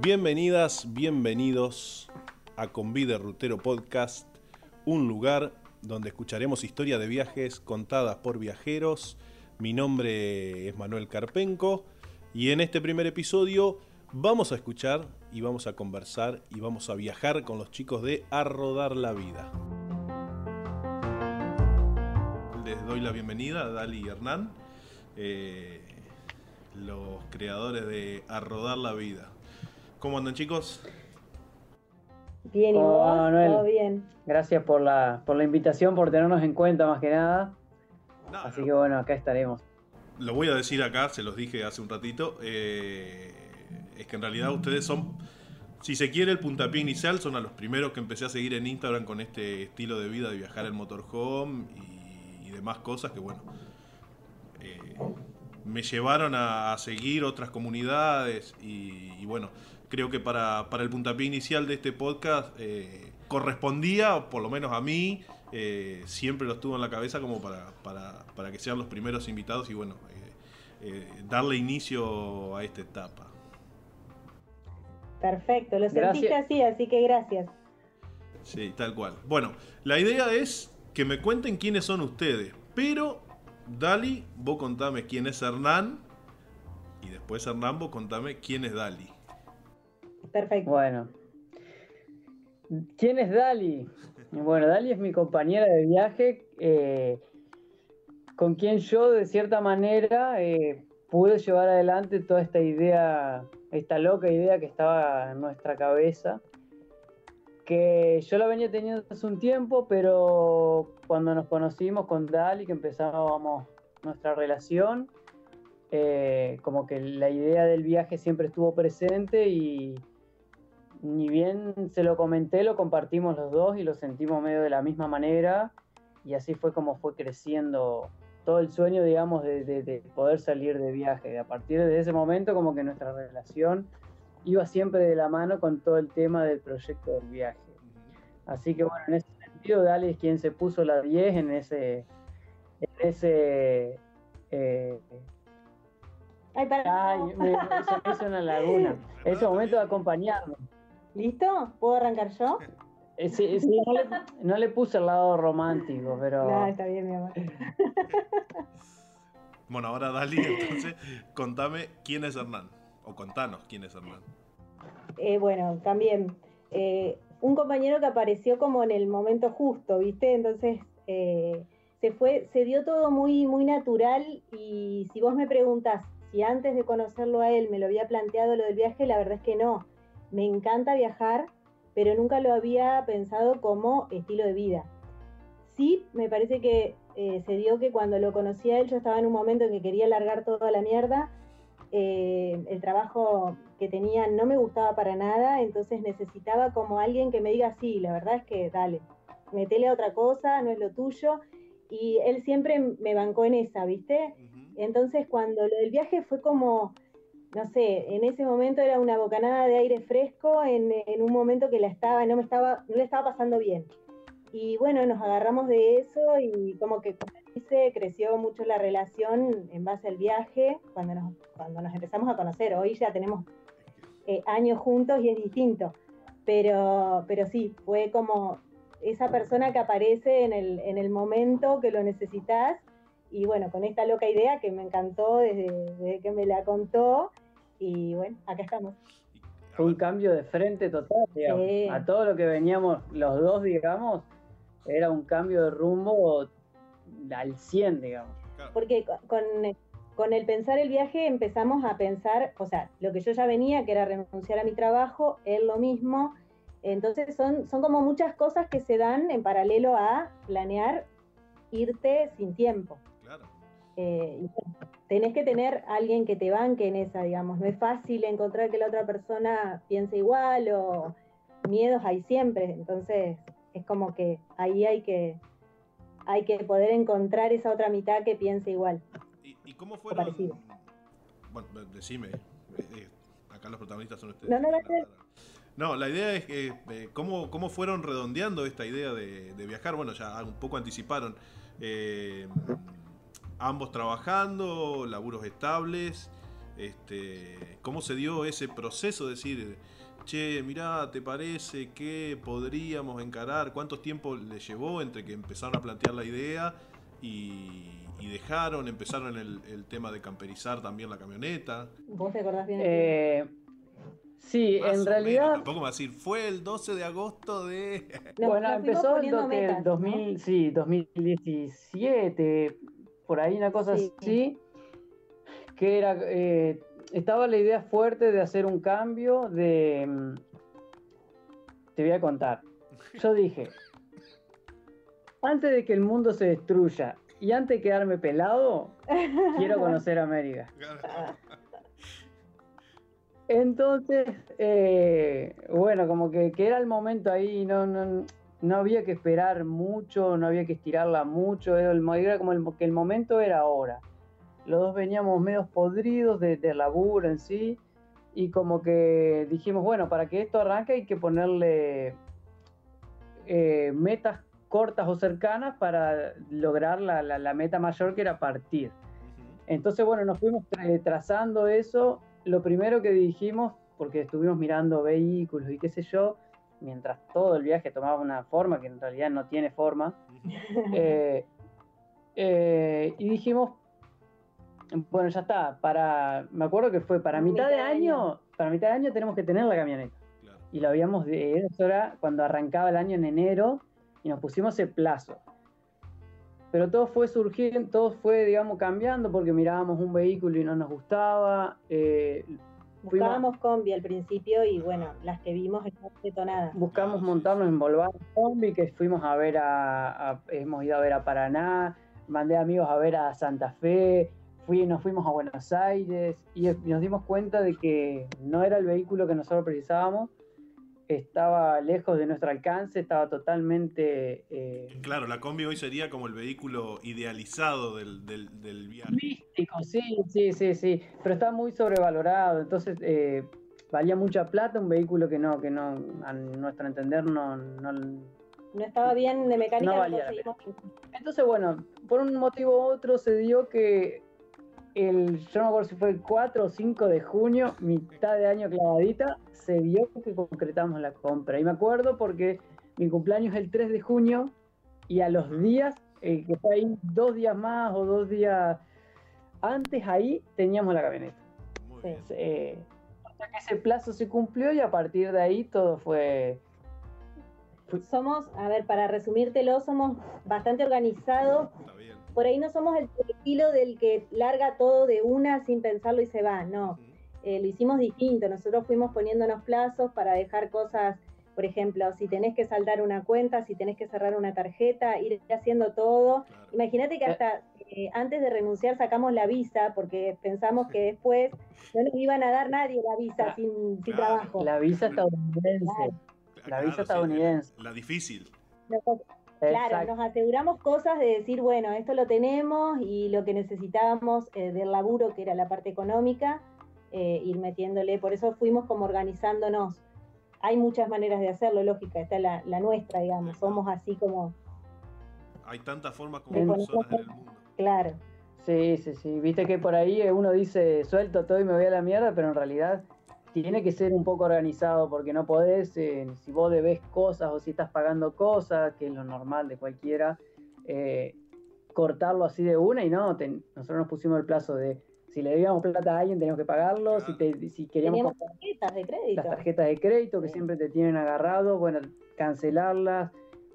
Bienvenidas, bienvenidos a Convide Rutero Podcast, un lugar donde escucharemos historias de viajes contadas por viajeros. Mi nombre es Manuel Carpenco y en este primer episodio vamos a escuchar y vamos a conversar y vamos a viajar con los chicos de A Rodar la Vida. Doy la bienvenida a Dali y Hernán, eh, los creadores de A Rodar la Vida. ¿Cómo andan chicos? Bien, ¿y ¿Cómo vos? va, Manuel? ¿Todo bien? Gracias por la, por la invitación, por tenernos en cuenta más que nada. No, Así no. que bueno, acá estaremos. Lo voy a decir acá, se los dije hace un ratito. eh, es que en realidad ustedes son, si se quiere, el puntapié inicial. Son a los primeros que empecé a seguir en Instagram con este estilo de vida de viajar en motorhome y, y demás cosas que, bueno, eh, me llevaron a, a seguir otras comunidades. Y, y bueno, creo que para, para el puntapié inicial de este podcast eh, correspondía, por lo menos a mí, eh, siempre lo tuvo en la cabeza como para, para, para que sean los primeros invitados y bueno, eh, eh, darle inicio a esta etapa. Perfecto, lo Gracias. sentiste así, así que gracias. Sí, tal cual. Bueno, la idea es que me cuenten quiénes son ustedes, pero Dali, vos contame quién es Hernán y después Hernán, vos contame quién es Dali. Perfecto. Bueno. ¿Quién es Dali? Bueno, Dali es mi compañera de viaje, eh, con quien yo de cierta manera eh, pude llevar adelante toda esta idea, esta loca idea que estaba en nuestra cabeza, que yo la venía teniendo hace un tiempo, pero cuando nos conocimos con Dali, que empezábamos nuestra relación, eh, como que la idea del viaje siempre estuvo presente y ni bien se lo comenté, lo compartimos los dos y lo sentimos medio de la misma manera y así fue como fue creciendo todo el sueño, digamos, de, de- de poder salir de viaje. A partir de ese momento como que nuestra relación iba siempre de la mano con todo el tema del proyecto del viaje. Así que bueno, en ese sentido, Dali es quien se puso la 10 en ese... En ese eh, Ay, para. ay, me, se me hizo una laguna. Ese momento de acompañarme. ¿Listo? ¿Puedo arrancar yo? Eh, Sí, sí, no, le, no le puse el lado romántico, pero No, está bien, mi amor. Bueno, ahora Dali, entonces contame quién es Hernán. O contanos quién es Hernán. Eh, bueno, también eh, un compañero que apareció como en el momento justo, ¿viste? Entonces eh, se fue, se dio todo muy, muy natural y si vos me preguntas si antes de conocerlo a él me lo había planteado lo del viaje, la verdad es que no. Me encanta viajar, pero nunca lo había pensado como estilo de vida. Sí, me parece que eh, se dio que cuando lo conocí a él yo estaba en un momento en que quería largar toda la mierda eh, el trabajo que tenía no me gustaba para nada, entonces necesitaba como alguien que me diga, sí, la verdad es que dale, metele a otra cosa, no es lo tuyo. Y él siempre me bancó en esa, ¿viste? Entonces cuando lo del viaje fue como, no sé, en ese momento era una bocanada de aire fresco, en, en un momento que la estaba, no me estaba, no le estaba pasando bien. Y bueno, nos agarramos de eso y como que, como dice, creció mucho la relación en base al viaje cuando nos, cuando nos empezamos a conocer. Hoy ya tenemos eh, años juntos y es distinto. Pero, pero sí, fue como esa persona que aparece en el, en el momento que lo necesitas. Y bueno, con esta loca idea que me encantó desde, desde que me la contó. Y bueno, acá estamos. fue un cambio de frente total, digamos. Sí. A todo lo que veníamos los dos, digamos, era un cambio de rumbo al 100, digamos. Porque co- con, con el pensar el viaje empezamos a pensar, o sea, lo que yo ya venía, que era renunciar a mi trabajo, él lo mismo. Entonces son, son como muchas cosas que se dan en paralelo a planear irte sin tiempo. Claro. Eh, tenés que tener alguien que te banque en esa, digamos. No es fácil encontrar que la otra persona piense igual o miedos hay siempre. Entonces es como que ahí hay que, hay que poder encontrar esa otra mitad que piense igual. ¿Y, cómo fueron? parecido. Bueno, decime. eh, eh, acá los protagonistas son ustedes. No, no, no, No, la idea es que eh, cómo, cómo fueron redondeando esta idea de, de viajar. Bueno, ya un poco anticiparon. Eh, ambos trabajando, laburos estables. Este, ¿Cómo se dio ese proceso? de decir, che, mirá, ¿te parece que podríamos encarar? ¿Cuánto tiempo le llevó entre que empezaron a plantear la idea y, dejaron, empezaron el, el, tema de camperizar también la camioneta? ¿Vos te acordás bien? Eh, sí, en realidad... tampoco me va a decir, fue el 12 de agosto de... bueno, empezó el 2000, sí, 2017, por ahí una cosa así, que era... Eh, estaba la idea fuerte de hacer un cambio de... Mm, te voy a contar. Yo dije, antes de que el mundo se destruya y antes de quedarme pelado, quiero conocer América. Entonces, eh, bueno, como que, era el momento ahí, no, no, no, había que esperar mucho, no había que estirarla mucho, era, el, era como el, que el momento era ahora los dos veníamos medio podridos de, de laburo en sí, y como que dijimos, bueno, para que esto arranque hay que ponerle eh, metas cortas o cercanas para lograr la, la, meta mayor que era partir. Entonces, bueno, nos fuimos trazando eso. Lo primero que dijimos, porque estuvimos mirando vehículos y qué sé yo, mientras todo el viaje tomaba una forma que en realidad no tiene forma, eh, eh, y dijimos, bueno, ya está. Para, me acuerdo que fue para mitad, de año, para mitad de año tenemos que tener la camioneta. Y lo habíamos de eso era cuando arrancaba el año en enero y nos pusimos el plazo. Pero todo fue surgiendo, todo fue, digamos, cambiando porque mirábamos un vehículo y no nos gustaba. Eh, Buscábamos combi al principio y bueno, las que vimos no nada. Buscamos montarnos en Volvar combi, que fuimos a ver a, hemos ido a ver a Paraná, mandé amigos a ver a Santa Fe, nos fuimos a Buenos Aires y nos dimos cuenta de que no era el vehículo que nosotros precisábamos, estaba lejos de nuestro alcance, estaba totalmente... Eh, claro, la combi hoy sería como el vehículo idealizado del, del, viaje. Místico, sí, sí, sí, sí, pero está muy sobrevalorado, entonces eh, valía mucha plata un vehículo que no, que no, a nuestro entender no... no no estaba bien de mecánica. No valía Entonces, bueno, por un motivo u otro se dio que el, yo no me acuerdo si fue el 4 o 5 de junio, mitad de año clavadita, se vio que concretamos la compra. Y me acuerdo porque mi cumpleaños es el 3 de junio y a los días, eh, que fue ahí dos días más o dos días antes, ahí teníamos la camioneta. Eh, o sea que ese plazo se cumplió y a partir de ahí todo fue... Somos, a ver, para resumírtelo, somos bastante organizados por ahí no somos el estilo del que larga todo de una sin pensarlo y se va, no. Eh, lo hicimos distinto, nosotros fuimos poniéndonos plazos para dejar cosas, por ejemplo, si tenés que saldar una cuenta, si tenés que cerrar una tarjeta, ir haciendo todo. Imagínate que eh. hasta eh, antes de renunciar sacamos la visa porque pensamos que después no nos iban a dar nadie la visa sin, trabajo. La visa estadounidense. La visa estadounidense. La difícil. Claro, nos aseguramos cosas de decir, bueno, esto lo tenemos y lo que necesitábamos eh, del laburo, que era la parte económica, eh, ir metiéndole. Por eso fuimos como organizándonos. Hay muchas maneras de hacerlo, lógica, esta es la, nuestra, digamos. Somos así como. Hay tantas formas como personas en el mundo. Claro. Sí, sí, sí. Viste que por ahí uno dice, suelto todo y me voy a la mierda, pero en realidad tiene que ser un poco organizado porque no podés, eh, si vos debes cosas o si estás pagando cosas, que es lo normal de cualquiera, eh, cortarlo así de una y no, nosotros nos pusimos el plazo de si le debíamos plata a alguien teníamos que pagarlo, si, si queríamos... tarjetas de crédito. Las tarjetas de crédito que siempre te tienen agarrado, bueno, cancelarlas,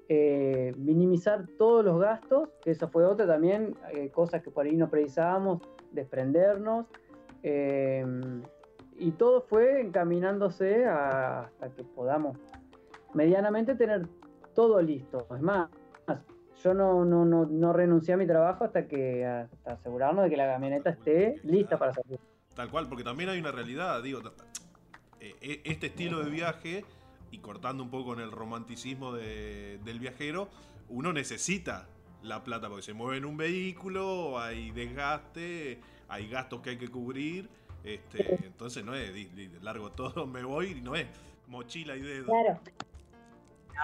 eh, minimizar todos los gastos, que eso fue otra también, cosas que por ahí no precisábamos, desprendernos y todo fue encaminándose hasta que podamos medianamente tener todo listo. Es más, yo no, no, no, no renuncié a mi trabajo hasta que hasta asegurarnos de que la camioneta esté lista para salir. Tal cual, porque también hay una realidad, digo, eh, e, este estilo de viaje, y cortando un poco con el romanticismo del viajero, uno necesita la plata porque se mueve en un vehículo, hay desgaste, hay gastos que hay que cubrir este, entonces no es largo todo, me voy, no es mochila y dedo. Claro.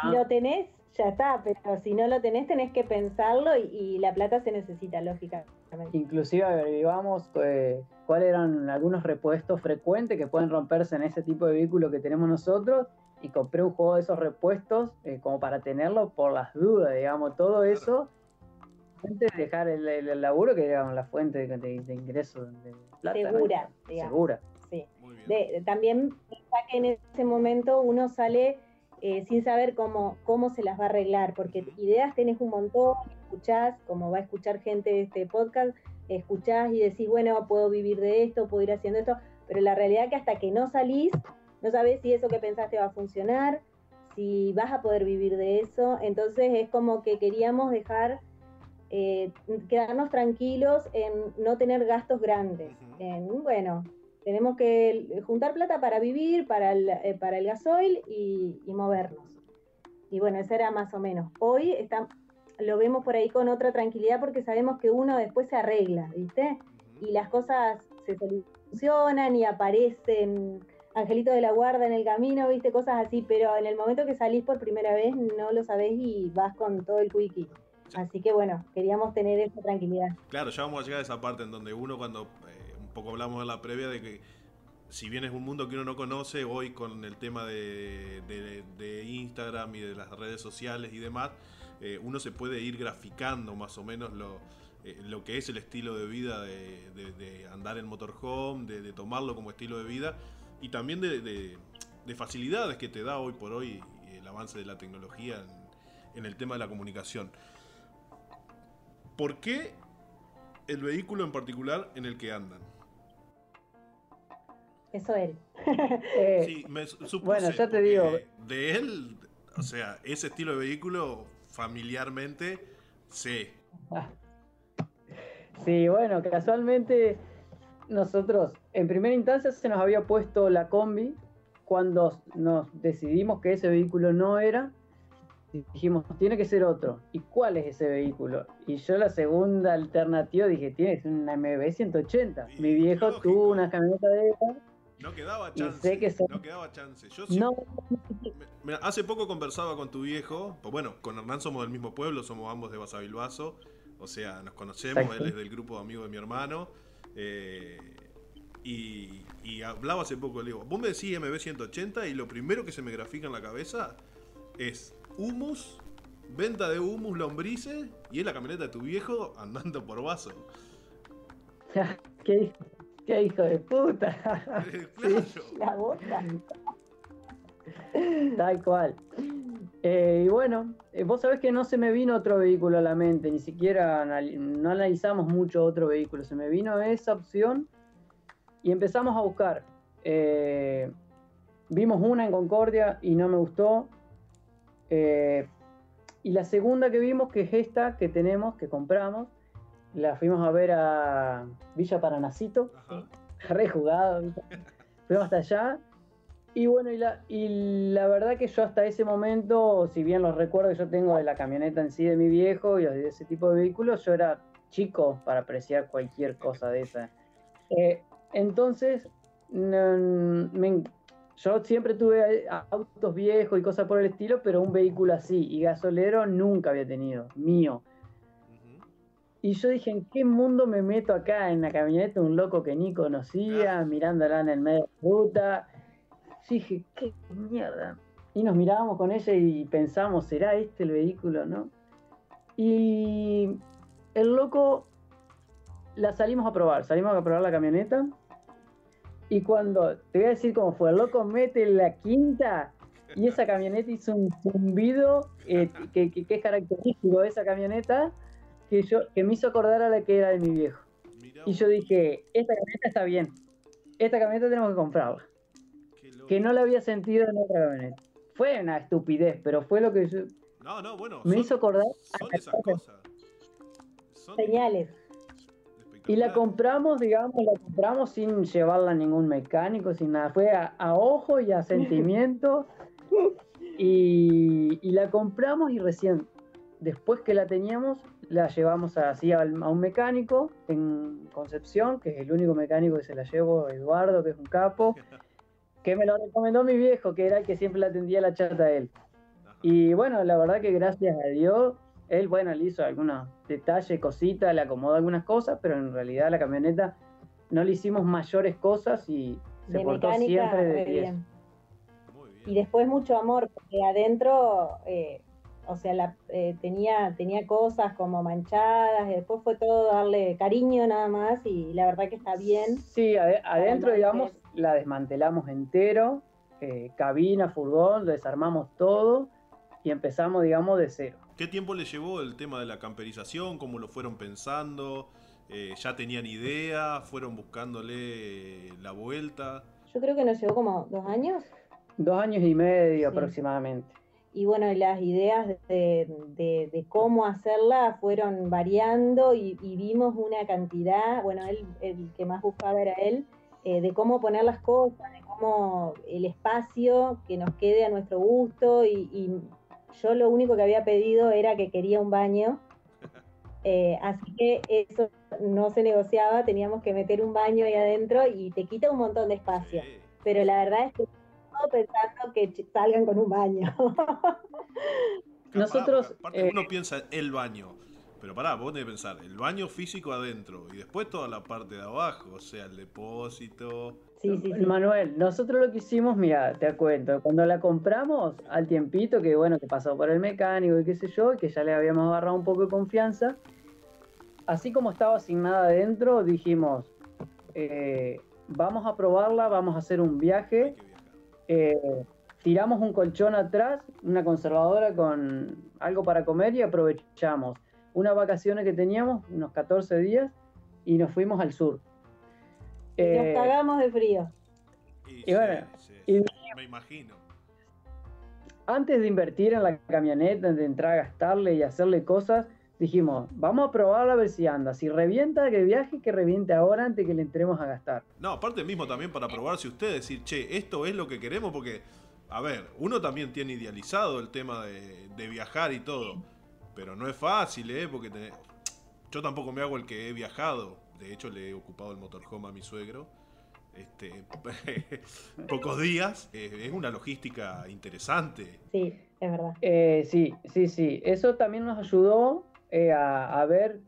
Si lo tenés, ya está, pero si no lo tenés, tenés que pensarlo y, la plata se necesita, lógica. Inclusive averiguamos eh, cuáles eran algunos repuestos frecuentes que pueden romperse en ese tipo de vehículo que tenemos nosotros y compré un juego de esos repuestos eh, como para tenerlo por las dudas, digamos, todo eso antes de dejar el, laburo que era la fuente de, de, ingresos de plata. Segura, Segura. Sí. también que en ese momento uno sale eh, sin saber cómo, cómo se las va a arreglar, porque ideas tenés un montón, escuchás, como va a escuchar gente de este podcast, escuchás y decís, bueno, puedo vivir de esto, puedo ir haciendo esto, pero la realidad es que hasta que no salís, no sabes si eso que pensaste va a funcionar, si vas a poder vivir de eso, entonces es como que queríamos dejar, eh, quedarnos tranquilos en no tener gastos grandes, en, bueno, tenemos que juntar plata para vivir, para el, eh, para el gasoil y, movernos. Y bueno, eso era más o menos. Hoy está, lo vemos por ahí con otra tranquilidad porque sabemos que uno después se arregla, ¿viste? Y las cosas se solucionan y aparecen angelitos de la guarda en el camino, ¿viste? Cosas así, pero en el momento que salís por primera vez no lo sabés y vas con todo el quickie. Así que bueno, queríamos tener esa tranquilidad. Claro, ya vamos a llegar a esa parte en donde uno cuando eh, un poco hablamos en la previa de que si bien es un mundo que uno no conoce, hoy con el tema de, de Instagram y de las redes sociales y demás, eh, uno se puede ir graficando más o menos lo, eh, lo que es el estilo de vida de, andar en motorhome, de, tomarlo como estilo de vida y también de, facilidades que te da hoy por hoy el avance de la tecnología en, el tema de la comunicación. ¿Por qué el vehículo en particular en el que andan? Eso él. sí, me bueno, ya te digo. De él, o sea, ese estilo de vehículo familiarmente, sí. Sí, bueno, casualmente nosotros en primera instancia se nos había puesto la combi cuando nos decidimos que ese vehículo no era. Dijimos, tiene que ser otro. ¿Y cuál es ese vehículo? Y yo la segunda alternativa dije, tienes una MB 180. Mi viejo tuvo una camioneta de no quedaba chance. No quedaba chance. Yo hace poco conversaba con tu viejo. Pues bueno, con Hernán somos del mismo pueblo, somos ambos de Basavilbaso. O sea, nos conocemos, él es del grupo de amigos de mi hermano. Eh, y, hablaba hace poco, le digo, vos me decís MB180 y lo primero que se me grafica en la cabeza es humus, venta de humus, lombrices y es la camioneta de tu viejo andando por vaso. ¿Qué ¡Qué hijo de puta! La boca. Tal cual. Eh, y bueno, eh, vos sabés que no se me vino otro vehículo a la mente, ni siquiera no analizamos mucho otro vehículo, se me vino esa opción y empezamos a buscar. Eh, vimos una en Concordia y no me gustó. Y la segunda que vimos, que es esta que tenemos, que compramos, la fuimos a ver a Villa Paranacito, rejugado, fuimos hasta allá. Y bueno, y la, y la verdad que yo hasta ese momento, si bien los recuerdos que yo tengo de la camioneta en sí de mi viejo y de ese tipo de vehículos, yo era chico para apreciar cualquier cosa de esa. Eh, entonces, yo siempre tuve autos viejos y cosas por el estilo, pero un vehículo así y gasolero nunca había tenido, mío. Y yo dije, ¿en qué mundo me meto acá en la camioneta un loco que ni conocía, mirándola en el medio de la ruta? Yo dije, ¿qué mierda? Y nos mirábamos con ella y pensamos, ¿será este el vehículo, no? Y el loco la salimos a probar, salimos a probar la camioneta. Y cuando, te voy a decir cómo fue, el loco mete la quinta y esa camioneta hizo un zumbido eh, que, que, que, es característico de esa camioneta que, yo, que me hizo acordar a la que era de mi viejo. y yo dije, esta camioneta está bien, esta camioneta tenemos que comprarla. Que no la había sentido en otra camioneta. Fue una estupidez, pero fue lo que yo... No, no, bueno. Me hizo acordar... Son esas cosas. Señales. Y la compramos, digamos, la compramos sin llevarla a ningún mecánico, sin nada. Fue a, ojo y a sentimiento. y, y, la compramos y recién, después que la teníamos, la llevamos así a, un mecánico en Concepción, que es el único mecánico que se la llevo, Eduardo, que es un capo, que me lo recomendó mi viejo, que era el que siempre la atendía la chata a él. Y bueno, la verdad que gracias a Dios Él, bueno, le hizo algunos detalles, cositas, le acomodó algunas cosas, pero en realidad la camioneta no le hicimos mayores cosas y se portó siempre de 10. Y después mucho amor, porque adentro, eh, o sea, la, eh, tenía, tenía cosas como manchadas, y después fue todo darle cariño nada más, y la verdad que está bien. Sí, adentro, digamos, la desmantelamos entero, eh, cabina, furgón, lo desarmamos todo y empezamos, digamos, de cero. ¿Qué tiempo le llevó el tema de la camperización? ¿Cómo lo fueron pensando? Eh, ¿Ya tenían idea? ¿Fueron buscándole la vuelta? Yo creo que nos llevó como dos años. Dos años y medio aproximadamente. Y bueno, las ideas de, cómo hacerla fueron variando y, vimos una cantidad, bueno, él, el que más buscaba era él, eh, de cómo poner las cosas, de cómo el espacio que nos quede a nuestro gusto y, yo lo único que había pedido era que quería un baño, eh, así que eso no se negociaba, teníamos que meter un baño ahí adentro y te quita un montón de espacio, pero la verdad es que pensando que salgan con un baño. Nosotros... Aparte, uno eh, piensa el baño, pero pará, vos tenés que pensar, el baño físico adentro y después toda la parte de abajo, o sea, el depósito. Sí, sí, Manuel, nosotros lo que hicimos, mira, te cuento, cuando la compramos al tiempito, que bueno, que pasó por el mecánico y qué sé yo, que ya le habíamos agarrado un poco de confianza, así como estaba asignada adentro, dijimos, eh, vamos a probarla, vamos a hacer un viaje, eh, tiramos un colchón atrás, una conservadora con algo para comer y aprovechamos. Unas vacaciones que teníamos, unos 14 días, y nos fuimos al sur. Nos eh, cagamos de frío. Y, bueno, me imagino. Antes de invertir en la camioneta, de entrar a gastarle y hacerle cosas, dijimos, vamos a probarla a ver si anda. Si revienta, que viaje, que reviente ahora antes que le entremos a gastar. No, aparte mismo también para probar si ustedes decir, che, esto es lo que queremos, porque, a ver, uno también tiene idealizado el tema de, de viajar y todo. Pero no es fácil, ¿eh? Porque yo tampoco me hago el que he viajado. De hecho, le he ocupado el motorhome a mi suegro. Este, pocos días. es una logística interesante. Sí, es verdad. Eh, sí, sí, sí. Eso también nos ayudó eh, a, ver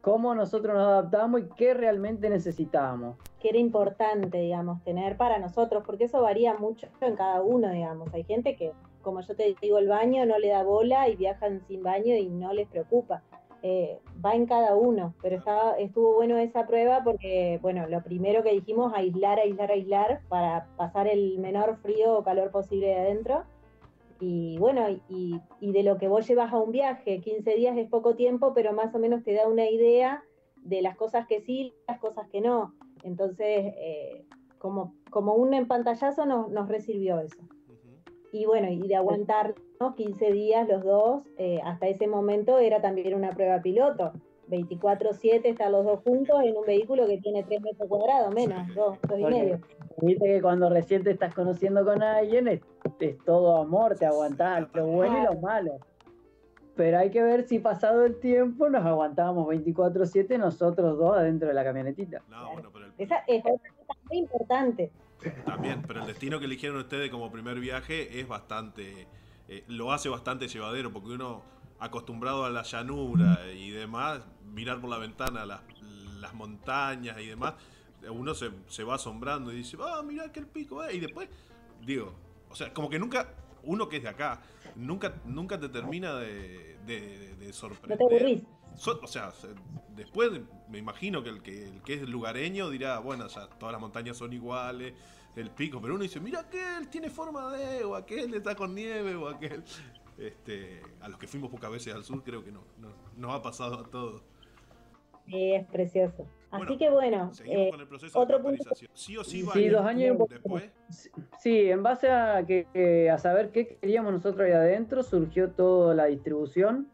cómo nosotros nos adaptamos y qué realmente necesitábamos. Que era importante, digamos, tener para nosotros, porque eso varía mucho en cada uno, digamos. Hay gente que como yo te digo, el baño no le da bola y viajan sin baño y no les preocupa. Eh, va en cada uno, pero estaba, estuvo bueno esa prueba porque, bueno, lo primero que dijimos, aislar, aislar, aislar para pasar el menor frío o calor posible de adentro. Y bueno, y, de lo que vos llevas a un viaje, 15 días es poco tiempo, pero más o menos te da una idea de las cosas que sí, las cosas que no. Entonces, eh, como, como un empantallazo nos, nos resirvió eso y bueno, y de aguantar 15 días los dos, eh, hasta ese momento era también una prueba piloto. 24-7 están los dos juntos en un vehículo que tiene 3 metros cuadrados, menos, 2, y medio. Viste que cuando recién te estás conociendo con alguien es, todo amor, te aguantás lo bueno y lo malo. Pero hay que ver si pasado el tiempo nos aguantábamos 24-7 nosotros dos adentro de la camionetita. No, bueno, pero Esa es otra cosa muy importante. También, pero el destino que eligieron ustedes como primer viaje es bastante, eh, lo hace bastante llevadero, porque uno acostumbrado a la llanura y demás, mirar por la ventana las, las montañas y demás, uno se, se, va asombrando y dice, ah, mira aquel pico, eh", y después, digo, o sea, como que nunca, uno que es de acá, nunca, nunca te termina de, de, sorprender. O sea, después me imagino que el, que el que es lugareño dirá, bueno, ya todas las montañas son iguales, el pico, pero uno dice, mira aquel tiene forma de, o aquel está con nieve, o aquel... Este, a los que fuimos pocas veces al sur creo que no, no nos ha pasado a todos. Sí, es precioso. Así que bueno, seguimos eh, con el proceso otro de punto. Sí o sí, sí dos años después. Sí, en base a que a saber qué queríamos nosotros ahí adentro, surgió toda la distribución.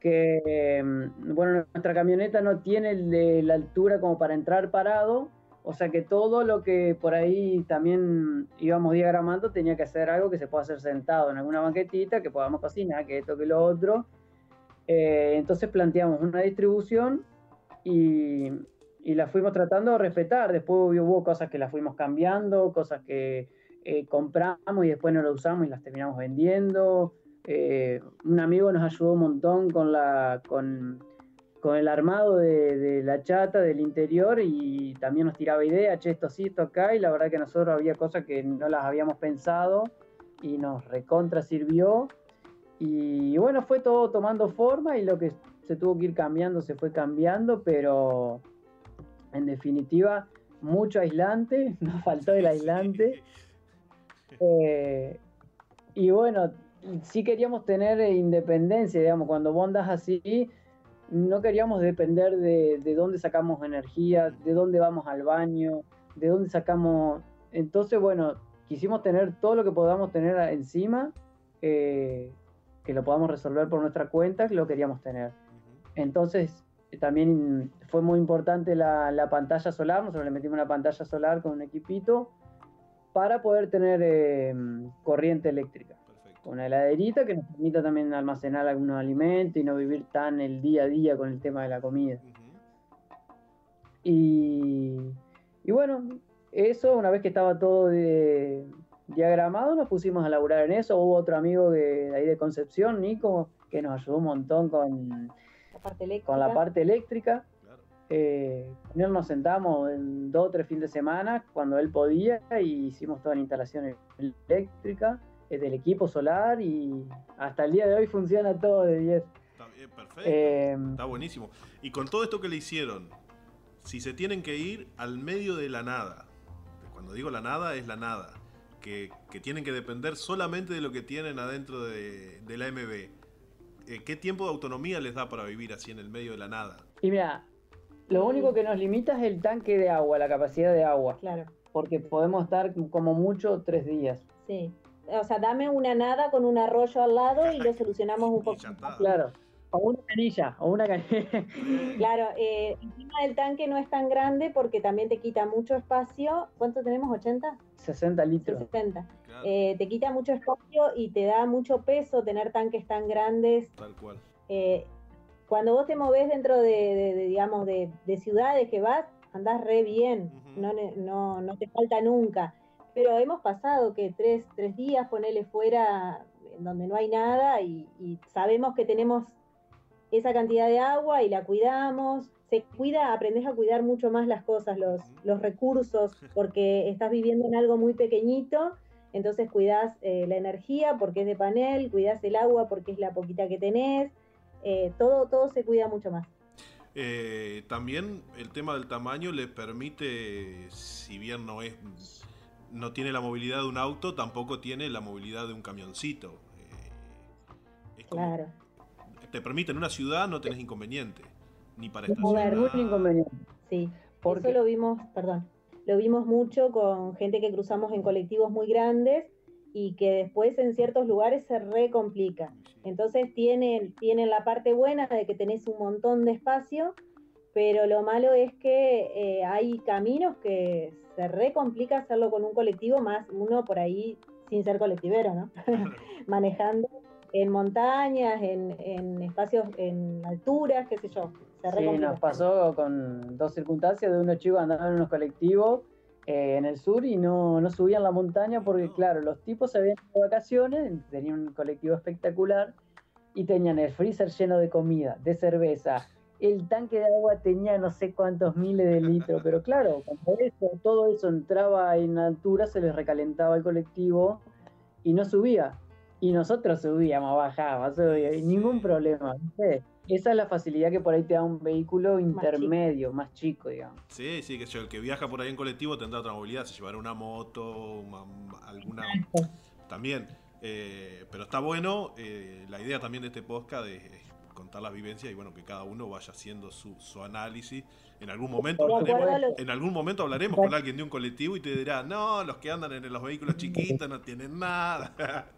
Que mm, bueno, nuestra camioneta no tiene la altura como para entrar parado, o sea que todo lo que por ahí también íbamos diagramando tenía que hacer algo que se pueda hacer sentado en alguna banquetita, que podamos cocinar, que esto, que lo otro. Eh, entonces planteamos una distribución y, la fuimos tratando de respetar. Después hubo cosas que las fuimos cambiando, cosas que eh, compramos y después no las usamos y las terminamos vendiendo. Eh, un amigo nos ayudó un montón con, la, con, el armado de, la chata del interior y también nos tiraba ideas, che, esto sí, esto acá, y la verdad que nosotros había cosas que no las habíamos pensado y nos recontra sirvió. Y bueno, fue todo tomando forma y lo que se tuvo que ir cambiando se fue cambiando, pero en definitiva, mucho aislante, nos faltó el aislante. Eh, y bueno, sí queríamos tener independencia, digamos, cuando vos andas así, no queríamos depender de, de dónde sacamos energía, de dónde vamos al baño, de dónde sacamos... Entonces, bueno, quisimos tener todo lo que podamos tener encima, eh, que lo podamos resolver por nuestra cuenta, lo queríamos tener. Entonces, también fue muy importante la, pantalla solar, nosotros le metimos una pantalla solar con un equipito para poder tener eh, corriente eléctrica. Una heladerita que nos permita también almacenar algunos alimentos y no vivir tan el día a día con el tema de la comida. y, bueno, eso, una vez que estaba todo diagramado, nos pusimos a laburar en eso. Hubo otro amigo de, ahí de Concepción, Nico, que nos ayudó un montón con con la parte eléctrica. Eh, con él nos sentamos en dos o tres fines de semana cuando él podía y hicimos toda la instalación eléctrica eh, del equipo solar y hasta el día de hoy funciona todo de 10. Está perfecto. Eh, está buenísimo. Y con todo esto que le hicieron, si se tienen que ir al medio de la nada, cuando digo la nada es la nada, que, tienen que depender solamente de lo que tienen adentro de, de la MB ¿qué tiempo de autonomía les da para vivir así en el medio de la nada? Y mira, lo único que nos limita es el tanque de agua, la capacidad de agua. Claro. Porque podemos estar como mucho tres días. Sí. O sea, dame una nada con un arroyo al lado y lo solucionamos un poco. Claro. O una canilla, o una canilla. claro, eh, encima del tanque no es tan grande porque también te quita mucho espacio. ¿Cuánto tenemos? ¿80? 60 litros. 60. Eh, te quita mucho espacio y te da mucho peso tener tanques tan grandes. Tal cual. Eh, cuando vos te movés dentro de, digamos, de, ciudades que vas, andás re bien, no, no, no, te falta nunca. Pero hemos pasado que tres, tres días, ponele fuera donde no hay nada y, sabemos que tenemos esa cantidad de agua y la cuidamos. Se cuida, aprendes a cuidar mucho más las cosas, los, los recursos, porque estás viviendo en algo muy pequeñito entonces cuidas eh, la energía porque es de panel, cuidas el agua porque es la poquita que tenés, eh, todo, todo se cuida mucho más. Eh, también el tema del tamaño le permite, si bien no es no tiene la movilidad de un auto, tampoco tiene la movilidad de un camioncito. claro. Te permite en una ciudad no tenés inconveniente, ni para estacionar. inconveniente. Sí, por eso lo vimos, perdón lo vimos mucho con gente que cruzamos en colectivos muy grandes y que después en ciertos lugares se recomplica. Entonces tienen, tienen la parte buena de que tenés un montón de espacio, pero lo malo es que eh, hay caminos que se recomplica hacerlo con un colectivo, más uno por ahí sin ser colectivero, ¿no? Manejando en montañas, en, en, espacios, en alturas, qué sé yo. Sí, nos pasó con dos circunstancias de unos chicos andando en unos colectivos eh, en el sur y no, no subían la montaña porque, claro, los tipos se habían ido de vacaciones, tenían un colectivo espectacular y tenían el freezer lleno de comida, de cerveza. El tanque de agua tenía no sé cuántos miles de litros, pero claro, cuando eso, todo eso entraba en altura, se les recalentaba el colectivo y no subía. Y nosotros subíamos, bajábamos, subía, y ningún problema. Esa es la facilidad que por ahí te da un vehículo intermedio, más chico, digamos. Sí, sí, que yo, el que viaja por ahí en colectivo tendrá otra movilidad, se llevará una moto, alguna... También. Eh, pero está bueno, eh, la idea también de este podcast es, contar las vivencias y bueno, que cada uno vaya haciendo su, análisis. En algún momento hablaremos, en algún momento hablaremos con alguien de un colectivo y te dirá, no, los que andan en los vehículos chiquitos no tienen nada.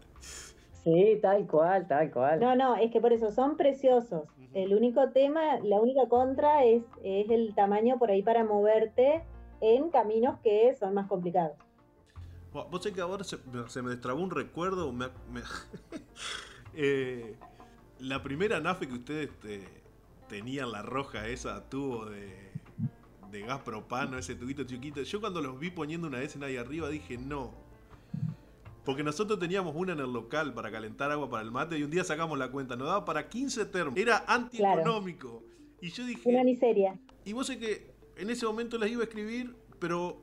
Sí, tal cual, tal cual. No, no, es que por eso son preciosos. El único tema, la única contra es, es el tamaño por ahí para moverte en caminos que son más complicados. Vos sé que ahora se, me destrabó un recuerdo. Eh, la primera nafe que ustedes tenían, la roja esa, tubo de, de gas propano, ese tubito chiquito. Yo cuando los vi poniendo una escena ahí arriba dije, no, Porque nosotros teníamos una en el local para calentar agua para el mate y un día sacamos la cuenta, nos daba para 15 termos. Era antieconómico. Y yo dije... Una miseria. Y vos sé que en ese momento les iba a escribir, pero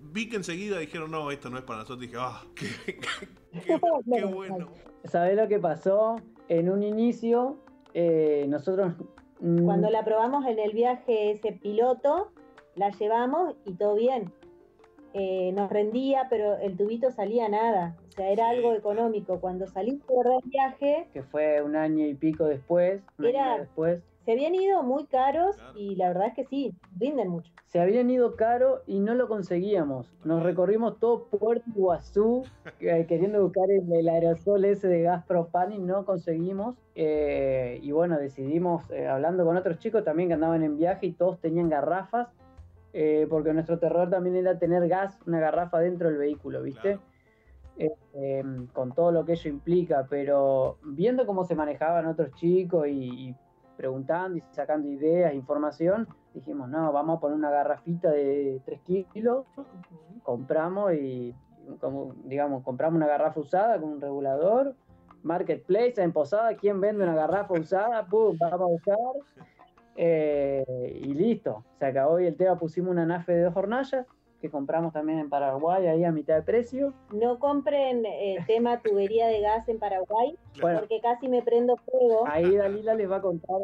vi que enseguida dijeron, no, esto no es para nosotros. dije, ah, qué, bueno. ¿Sabés lo que pasó? En un inicio, eh, nosotros... Mm, Cuando la probamos en el viaje ese piloto, la llevamos y todo bien. Eh, nos rendía, pero el tubito salía nada. O sea, era algo económico. Cuando salimos del viaje... Que fue un año y pico después. era, después se habían ido muy caros y la verdad es que sí, rinden mucho. Se habían ido caro y no lo conseguíamos. Nos recorrimos todo Puerto Iguazú eh, queriendo buscar el, aerosol ese de gas propane y no conseguimos. Eh, y bueno, decidimos, eh, hablando con otros chicos también que andaban en viaje y todos tenían garrafas, porque nuestro terror también era tener gas, una garrafa dentro del vehículo, ¿viste? Em, con todo lo que ello implica, pero viendo cómo se manejaban otros chicos y preguntando y sacando ideas, información, dijimos, no, vamos a poner una garrafita de 3 kilos, compramos y, como, digamos, compramos una garrafa usada con un regulador, marketplace en Posada, ¿quién vende una garrafa usada? Pum, vamos a buscar. Eh, y listo, se acabó y el tema pusimos una nafe de dos hornallas que compramos también en Paraguay ahí a mitad de precio. No compren el eh, tema tubería de gas en Paraguay, porque casi me prendo fuego. Ahí Dalila les va a contar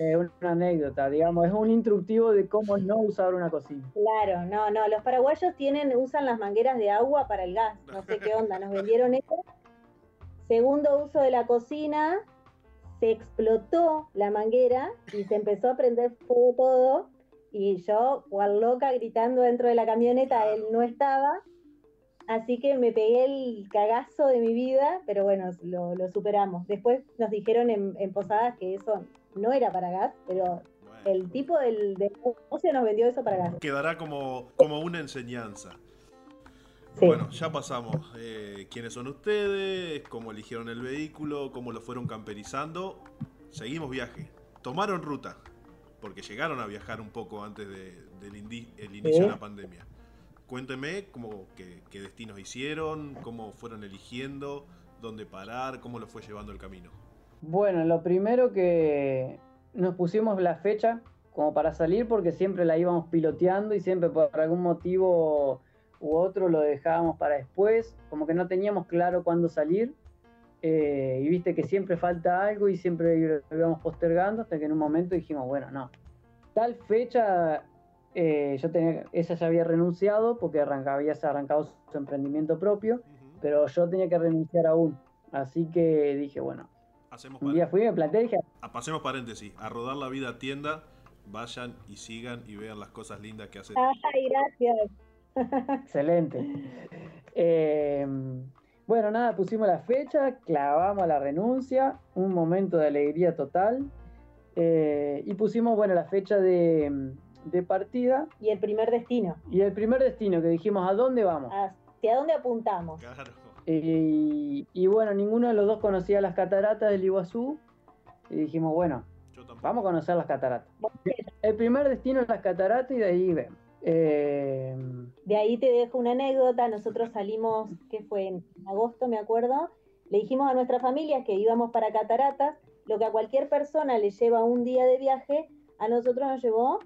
eh, una anécdota, digamos, es un instructivo de cómo no usar una cocina. Claro, no, no, los paraguayos tienen, usan las mangueras de agua para el gas, no sé qué onda, nos vendieron eso. Segundo uso de la cocina, se explotó la manguera y se empezó a prender fuego todo y yo, cual loca, gritando dentro de la camioneta, él no estaba. Así que me pegué el cagazo de mi vida, pero bueno, lo, superamos. Después nos dijeron en, Posadas que eso no era para gas, pero el tipo del, negocio nos vendió eso para gas. Quedará como, como una enseñanza. Bueno, ya pasamos. Eh, ¿Quiénes son ustedes? ¿Cómo eligieron el vehículo? ¿Cómo lo fueron camperizando? Seguimos viaje. Tomaron ruta porque llegaron a viajar un poco antes del inicio de la pandemia. Cuénteme cómo, qué, destinos hicieron, cómo fueron eligiendo, dónde parar, cómo lo fue llevando el camino. Bueno, lo primero que nos pusimos la fecha como para salir porque siempre la íbamos piloteando y siempre por algún motivo u otro lo dejábamos para después, como que no teníamos claro cuándo salir eh, y viste que siempre falta algo y siempre lo íbamos postergando hasta que en un momento dijimos, bueno, no, tal fecha, eh, yo tenía, ella ya había renunciado porque arrancaba, había arrancado su emprendimiento propio, pero yo tenía que renunciar aún. Así que dije, bueno, un día fui, me planteé y dije... Ah, pasemos paréntesis, a rodar la vida tienda, vayan y sigan y vean las cosas lindas que hace. Ay, gracias. Excelente. Eh, bueno, nada, pusimos la fecha, clavamos la renuncia, un momento de alegría total. Eh, y pusimos, bueno, la fecha de, partida. Y el primer destino. Y el primer destino, que dijimos, ¿a dónde vamos? ¿Hacia dónde apuntamos? Claro. y bueno, ninguno de los dos conocía las cataratas del Iguazú. Y dijimos, bueno, vamos a conocer las cataratas. El primer destino es las cataratas y de ahí vemos. Eh, de ahí te dejo una anécdota. Nosotros salimos, que fue en agosto, me acuerdo. Le dijimos a nuestras familias que íbamos para Cataratas. Lo que a cualquier persona le lleva un día de viaje, a nosotros nos llevó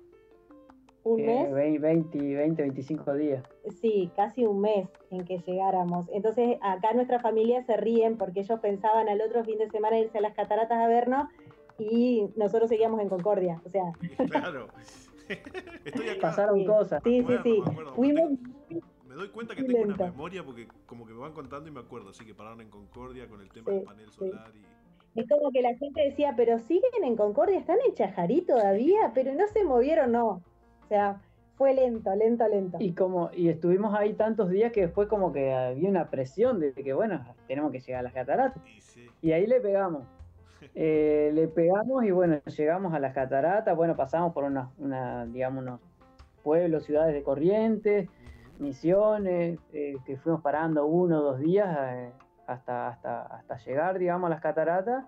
un mes. 20, 20, 25 días. Sí, casi un mes en que llegáramos. Entonces, acá nuestras familias se ríen porque ellos pensaban al otro fin de semana irse a las cataratas a vernos y nosotros seguíamos en Concordia. O sea. Claro. Pasaron cosas. Sí, sí, sí. Me doy cuenta que tengo una memoria porque como que me van contando y me acuerdo, así que pararon en Concordia con el tema del panel solar Es como que la gente decía, pero siguen en Concordia, están en Chajarí todavía, pero no se movieron, no. O sea, fue lento, lento, lento. Y como, y estuvimos ahí tantos días que después como que había una presión de que bueno, tenemos que llegar a las cataratas. y ahí le pegamos. Eh, le pegamos y bueno, llegamos a las cataratas, bueno, pasamos por una, digamos, unos pueblos, ciudades de Corrientes, Misiones, eh, que fuimos parando uno o dos días eh, hasta, hasta, hasta llegar, digamos, a las cataratas.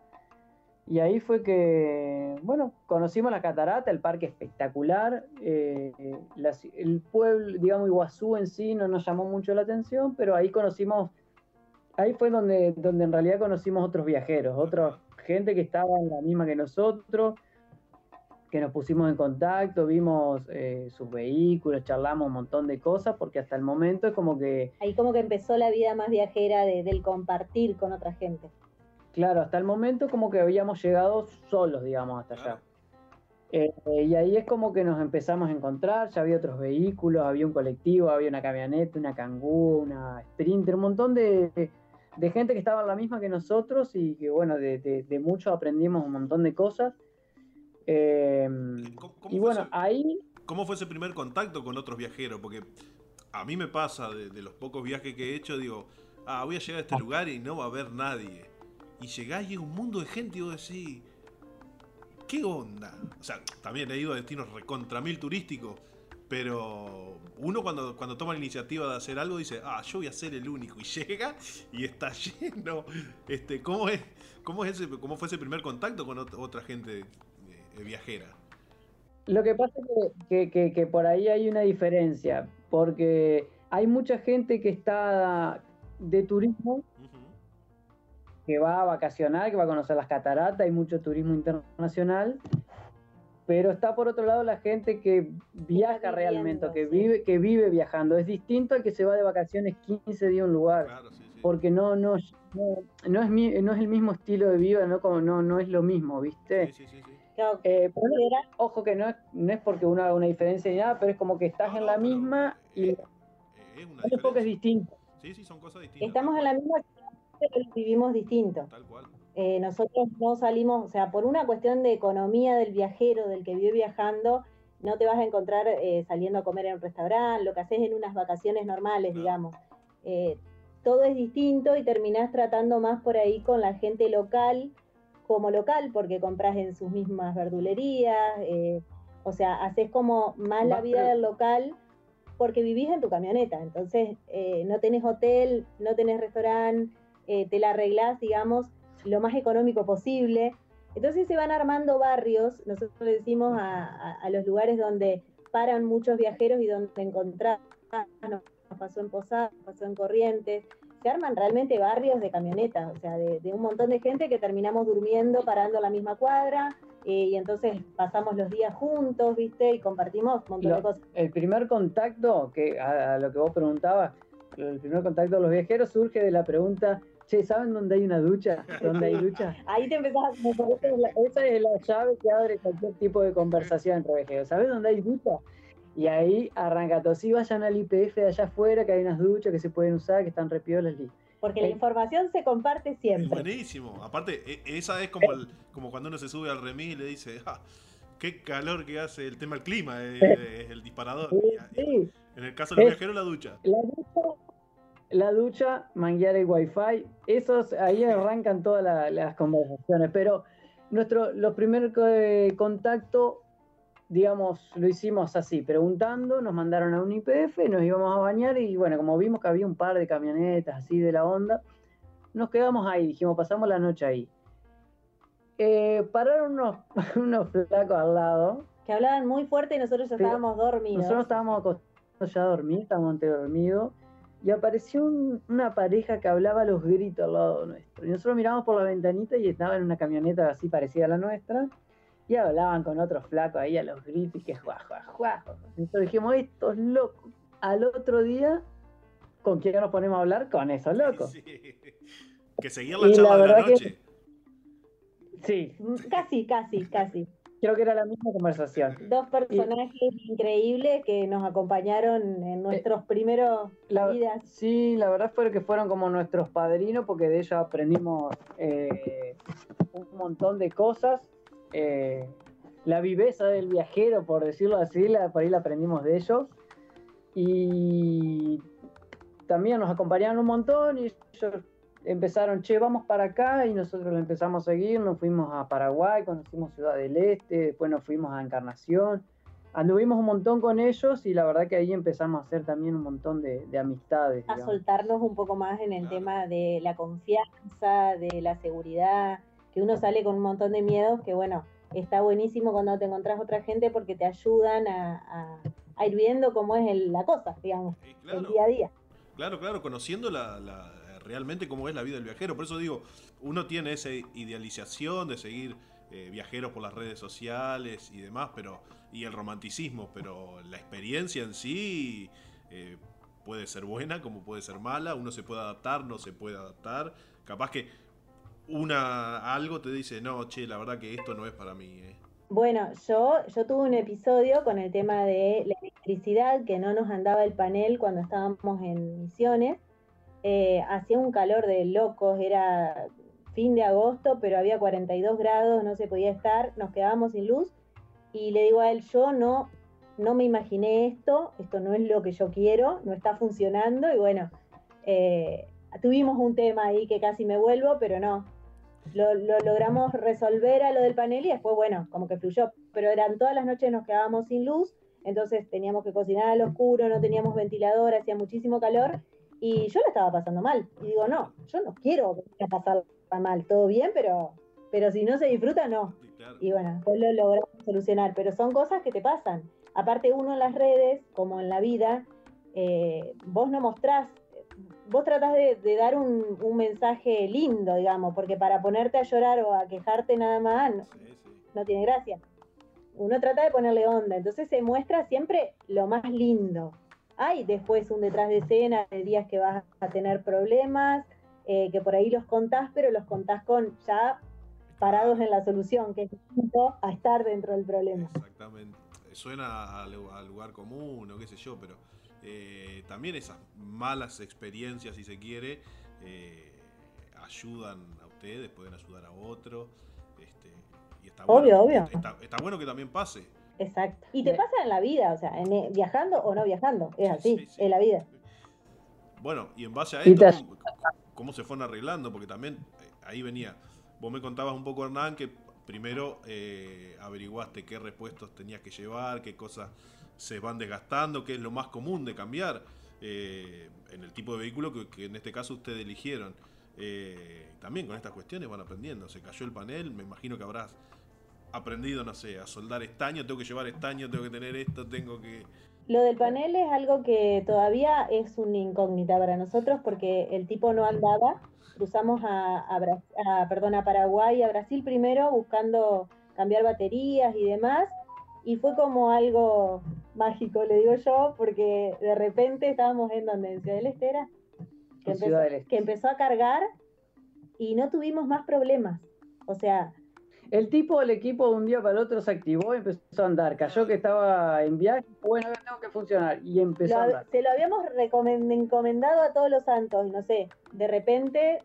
Y ahí fue que, bueno, conocimos la catarata, el parque espectacular. el pueblo, digamos, Iguazú en sí no nos llamó mucho la atención, pero ahí conocimos ahí fue donde, donde en realidad conocimos otros viajeros, otra gente que estaba en la misma que nosotros, que nos pusimos en contacto, vimos eh, sus vehículos, charlamos un montón de cosas, porque hasta el momento es como que... Ahí como que empezó la vida más viajera del compartir con otra gente. Claro, hasta el momento como que habíamos llegado solos, digamos, hasta allá. Eh, y ahí es como que nos empezamos a encontrar, ya había otros vehículos, había un colectivo, había una camioneta, una cangú, una sprinter, un montón de, gente que estaba en la misma que nosotros y que bueno, de, de, mucho aprendimos un montón de cosas. Em, y bueno, ahí... ¿Cómo fue ese primer contacto con otros viajeros? Porque a mí me pasa de, los pocos viajes que he hecho, digo, ah, voy a llegar a este ah. lugar y no va a haber nadie. Y llegás y hay un mundo de gente y vos decís ¿qué onda? O sea, también he ido a destinos recontra mil turísticos, pero uno cuando, cuando toma la iniciativa de hacer algo dice, ah, yo voy a ser el único, y llega y está lleno. Este, ¿cómo, es, cómo, es ese, ¿Cómo fue ese primer contacto con otra gente eh, viajera? Lo que pasa es que, que, por ahí hay una diferencia, porque hay mucha gente que está de turismo que va a vacacionar, que va a conocer las cataratas, hay mucho turismo internacional, pero está por otro lado la gente que viaja realmente, que vive, que vive viajando. Es distinto al que se va de vacaciones 15 días a un lugar, porque no, no, no, es no es el mismo estilo de vida, no, como, no, no es lo mismo, ¿viste? Eh, ojo que no es, no es porque uno haga una diferencia ni nada, pero es como que estás en la misma y es, un poco es distinto. Sí, sí, son cosas distintas. Estamos en la misma pero vivimos distinto. Eh, nosotros no salimos, o sea, por una cuestión de economía del viajero, del que vive viajando, no te vas a encontrar eh, saliendo a comer en un restaurante, lo que haces en unas vacaciones normales, digamos. Eh, todo es distinto y terminás tratando más por ahí con la gente local como local, porque compras en sus mismas verdulerías, o sea, haces como más la vida del local porque vivís en tu camioneta, entonces no tenés hotel, no tenés restaurante, te la arreglás, digamos, lo más económico posible. Entonces se van armando barrios, nosotros le decimos a, los lugares donde paran muchos viajeros y donde encontrar, nos pasó en Posadas, pasó en Corrientes, se arman realmente barrios de camionetas, o sea, de, un montón de gente que terminamos durmiendo, parando la misma cuadra, eh, y entonces pasamos los días juntos, ¿viste? Y compartimos un montón de cosas. El primer contacto, que a, lo que vos preguntabas, el primer contacto de los viajeros surge de la pregunta, Che, ¿saben dónde hay una ducha? ¿Dónde hay ducha? Ahí te empezás a... Esa es la llave que abre cualquier tipo de conversación viajeros. ¿Sabes dónde hay ducha? Y ahí arranca todo. Si vayan al IPF de allá afuera, que hay unas duchas que se pueden usar, que están repiolas. Porque la información se comparte siempre. buenísimo. Aparte, e, esa es como, como cuando uno se sube al remis y le dice, ah, qué calor que hace el tema del clima, es, el disparador. en el caso del viajero, la ducha. La ducha la ducha, manguear el wifi, esos ahí arrancan todas las conversaciones, pero nuestro, los primeros contactos, digamos, lo hicimos así, preguntando, nos mandaron a un IPF, nos íbamos a bañar y bueno, como vimos que había un par de camionetas así de la onda, nos quedamos ahí, dijimos, pasamos la noche ahí. Eh, pararon unos, unos flacos al lado. Que hablaban muy fuerte y nosotros ya estábamos dormidos. Nosotros estábamos acostados ya dormidos, estábamos dormidos y apareció una pareja que hablaba a los gritos al lado nuestro. Y nosotros miramos por la ventanita y estaba en una camioneta así parecida a la nuestra. Y hablaban con otros flacos ahí a los gritos y que juá, juá. Nosotros dijimos, estos locos. Al otro día, ¿con quién nos ponemos a hablar? Con esos locos. Que seguían la charla de la noche. Sí. Casi, casi, casi creo que era la misma conversación. Dos personajes increíbles que nos acompañaron en nuestros primeros vidas. Sí, la verdad fue que fueron como nuestros padrinos porque de ellos aprendimos eh, un montón de cosas. Eh, la viveza del viajero, por decirlo así, la, por ahí la aprendimos de ellos. Y también nos acompañaron un montón y ellos empezaron, che, vamos para acá y nosotros lo empezamos a seguir, nos fuimos a Paraguay, conocimos Ciudad del Este, después nos fuimos a Encarnación, anduvimos un montón con ellos y la verdad que ahí empezamos a hacer también un montón de, amistades. A soltarnos un poco más en el tema de la confianza, de la seguridad, que uno sale con un montón de miedos que bueno, está buenísimo cuando te encontrás otra gente porque te ayudan a, ir viendo cómo es la cosa, digamos, el día a día. Claro, claro, conociendo la realmente cómo es la vida del viajero. Por eso digo, uno tiene esa idealización de seguir eh, viajeros por las redes sociales y demás, pero y el romanticismo, pero la experiencia en sí eh, puede ser buena como puede ser mala, uno se puede adaptar, no se puede adaptar, capaz que una algo te dice, no, che, la verdad que esto no es para mí. Eh". Bueno, yo, yo tuve un episodio con el tema de la electricidad, que no nos andaba el panel cuando estábamos en misiones. Eh, hacía un calor de locos, era fin de agosto, pero había 42 grados, no se podía estar, nos quedábamos sin luz. Y le digo a él, yo no, no me imaginé esto, esto no es lo que yo quiero, no está funcionando. Y bueno, eh, tuvimos un tema ahí que casi me vuelvo, pero no, lo, logramos resolver a lo del panel y después, bueno, como que fluyó. Pero eran todas las noches nos quedábamos sin luz, entonces teníamos que cocinar al oscuro, no teníamos ventilador, hacía muchísimo calor y yo la estaba pasando mal. Y digo, no, yo no quiero pasar mal, todo bien, pero, pero si no se disfruta, no. Y bueno, pues lo logramos solucionar, pero son cosas que te pasan. Aparte uno en las redes, como en la vida, eh, vos no mostrás vos tratás de, dar un, mensaje lindo, digamos, porque para ponerte a llorar o a quejarte nada más no, tiene gracia. Uno trata de ponerle onda, entonces se muestra siempre lo más lindo. Hay después un detrás de escena de días que vas a tener problemas, eh, que por ahí los contás, pero los contás con ya parados en la solución, que es distinto a estar dentro del problema. Exactamente. Suena al lugar común o qué sé yo, pero eh, también esas malas experiencias, si se quiere, eh, ayudan a ustedes, pueden ayudar a otros. Este, y está obvio, obvio. Está, bueno que también pase. Exacto. Y te pasa en la vida, o sea, eh, viajando o no viajando, es así, es la vida. Bueno, y en base a esto, ¿cómo, se fueron arreglando? Porque también ahí venía, vos me contabas un poco, Hernán, que primero averiguaste qué repuestos tenías que llevar, qué cosas se van desgastando, que es lo más común de cambiar eh, en el tipo de vehículo que, en este caso ustedes eligieron. Eh, también con estas cuestiones van aprendiendo. Se cayó el panel, me imagino que habrás aprendido, no sé, a soldar estaño, tengo que llevar estaño, tengo que tener esto, tengo que... Lo del panel es algo que todavía es una incógnita para nosotros porque el tipo no andaba. Cruzamos a, a, perdón, a Paraguay, a Brasil primero buscando cambiar baterías y demás. Y fue como algo mágico, le digo yo, porque de repente estábamos en donde, en Ciudad del Estera, que, empezó, este. que empezó a cargar y no tuvimos más problemas. O sea... El tipo del equipo de un día para el otro se activó y empezó a andar. Cayó que estaba en viaje, bueno, tengo que funcionar. Y empezó a andar. Se lo habíamos encomendado a todos los santos, no sé, de repente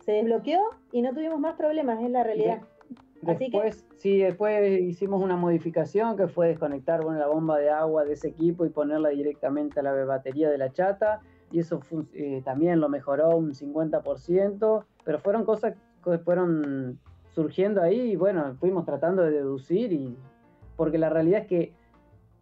se desbloqueó y no tuvimos más problemas, es la realidad. Después, sí, después hicimos una modificación que fue desconectar bueno, la bomba de agua de ese equipo y ponerla directamente a la batería de la chata. Y eso eh, también lo mejoró un 50%, pero fueron cosas que fueron surgiendo ahí y bueno, fuimos tratando de deducir y porque la realidad es que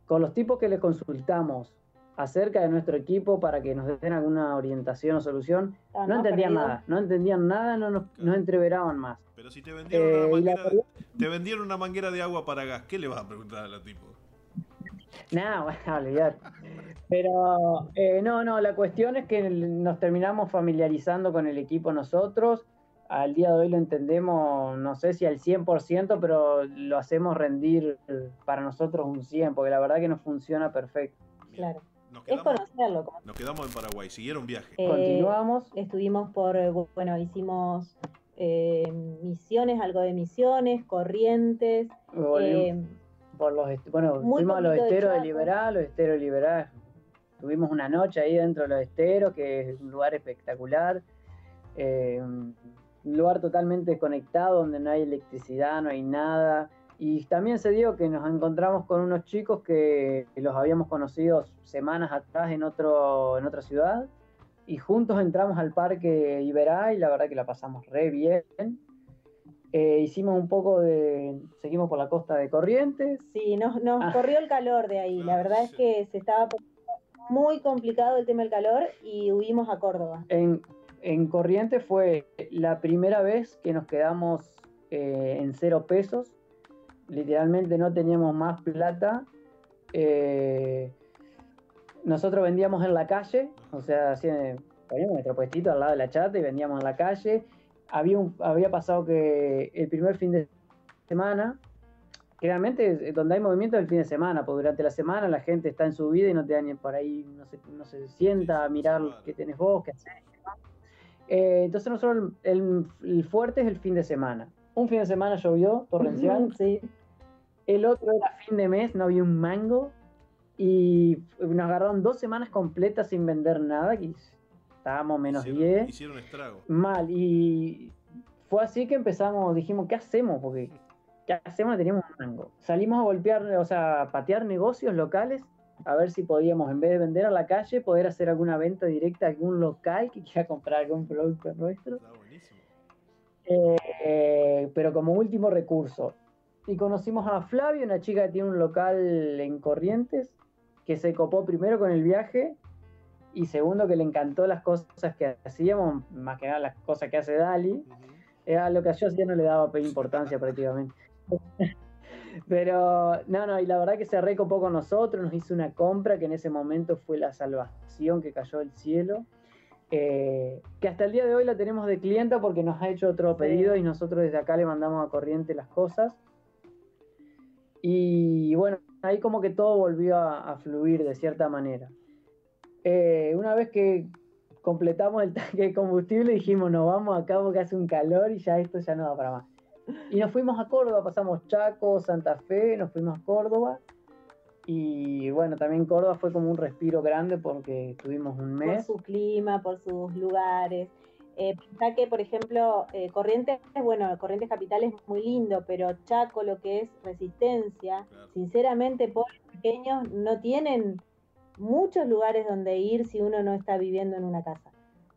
con los tipos que le consultamos acerca de nuestro equipo para que nos den alguna orientación o solución, no, entendían nada, no entendían nada, no nos, entreveraban más. Pero si te vendieron, una eh, manguera, te vendieron una manguera de agua para gas, ¿qué le vas a preguntar a los tipos? No, bueno, olvidar. Pero eh, no, no, la cuestión es que nos terminamos familiarizando con el equipo nosotros. Al día de hoy lo entendemos, no sé si al 100%, pero lo hacemos rendir para nosotros un 100%, porque la verdad que nos funciona perfecto. Claro. es conocerlo. Nos quedamos en Paraguay, siguieron viaje. Eh, Continuamos. Estuvimos por, bueno, hicimos eh, misiones, algo de misiones, corrientes. Eh, por los, bueno, fuimos a los esteros de, Liberal, los esteros de Liberal. Tuvimos una noche ahí dentro de los esteros, que es un lugar espectacular. Un lugar totalmente conectado, donde no hay electricidad, no hay nada. Y también se dio que nos encontramos con unos chicos que los habíamos conocido semanas atrás en, otro, en otra ciudad y juntos entramos al parque Iberá y la verdad que la pasamos re bien. Eh, hicimos un poco de. Seguimos por la costa de Corrientes. Sí, nos, nos ah. corrió el calor de ahí. La verdad es que se estaba muy complicado el tema del calor y huimos a Córdoba. En, en Corrientes fue la primera vez que nos quedamos eh, en cero pesos. Literalmente no teníamos más plata. Eh, nosotros vendíamos en la calle, o sea, poníamos nuestro puestito al lado de la chata y vendíamos en la calle. Había, un, había pasado que el primer fin de semana, generalmente donde hay movimiento es el fin de semana, porque durante la semana la gente está en su vida y no te dan por ahí, no se, no se sienta a mirar qué tenés vos, qué haces. Eh, entonces nosotros el, el, fuerte es el fin de semana. Un fin de semana llovió, torrencial. Sí. El otro era fin de mes, no había un mango. Y nos agarraron dos semanas completas sin vender nada. Y estábamos menos 10. Hicieron, estrago. Mal. Y fue así que empezamos, dijimos, ¿qué hacemos? Porque ¿qué hacemos? No teníamos un mango. Salimos a golpear, o sea, a patear negocios locales a ver si podíamos, en vez de vender a la calle, poder hacer alguna venta directa a algún local que quiera comprar algún producto nuestro. Eh, pero como último recurso. Y conocimos a Flavio, una chica que tiene un local en Corrientes, que se copó primero con el viaje y segundo que le encantó las cosas que hacíamos, más que nada las cosas que hace Dali. Era lo que yo hacía no le daba importancia prácticamente. Pero no, no, y la verdad que se recopó con nosotros, nos hizo una compra que en ese momento fue la salvación que cayó del cielo. Eh, que hasta el día de hoy la tenemos de clienta porque nos ha hecho otro pedido y nosotros desde acá le mandamos a corriente las cosas. Y bueno, ahí como que todo volvió a, fluir de cierta manera. Eh, una vez que completamos el tanque de combustible dijimos, nos vamos acá porque hace un calor y ya esto ya no da para más. Y nos fuimos a Córdoba, pasamos Chaco, Santa Fe, nos fuimos a Córdoba. Y bueno, también Córdoba fue como un respiro grande porque tuvimos un mes. Por su clima, por sus lugares. Eh, que, por ejemplo, eh, Corrientes, bueno, Corrientes Capital es muy lindo, pero Chaco, lo que es resistencia, sinceramente, por pequeños no tienen muchos lugares donde ir si uno no está viviendo en una casa.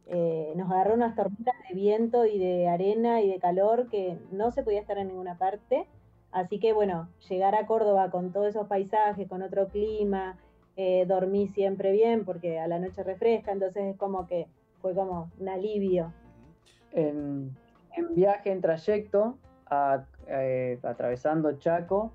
Eh, nos agarró unas tormentas de viento y de arena y de calor que no se podía estar en ninguna parte. Así que bueno, llegar a Córdoba con todos esos paisajes, con otro clima, eh, dormí siempre bien porque a la noche refresca, entonces es como que fue como un alivio. En, viaje, en trayecto, eh, atravesando Chaco,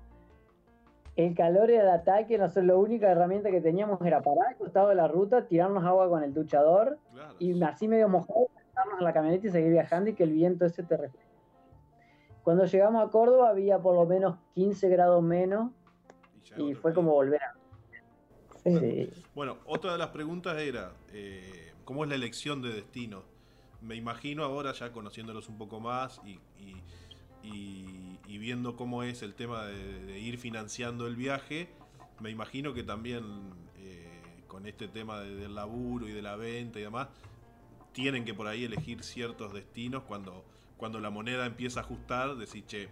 el calor era el ataque, no sé, la única herramienta que teníamos era parar al costado de la ruta, tirarnos agua con el duchador y así medio mojado, a la camioneta y seguir viajando y que el viento ese te refleje. Cuando llegamos a Córdoba había por lo menos 15 grados menos y, fue como volver a... Bueno, otra de las preguntas era, eh, ¿cómo es la elección de destino? Me imagino ahora ya conociéndolos un poco más y y, viendo cómo es el tema de, ir financiando el viaje, me imagino que también eh, con este tema del laburo y de la venta y demás, tienen que por ahí elegir ciertos destinos cuando, cuando la moneda empieza a ajustar, decir, che,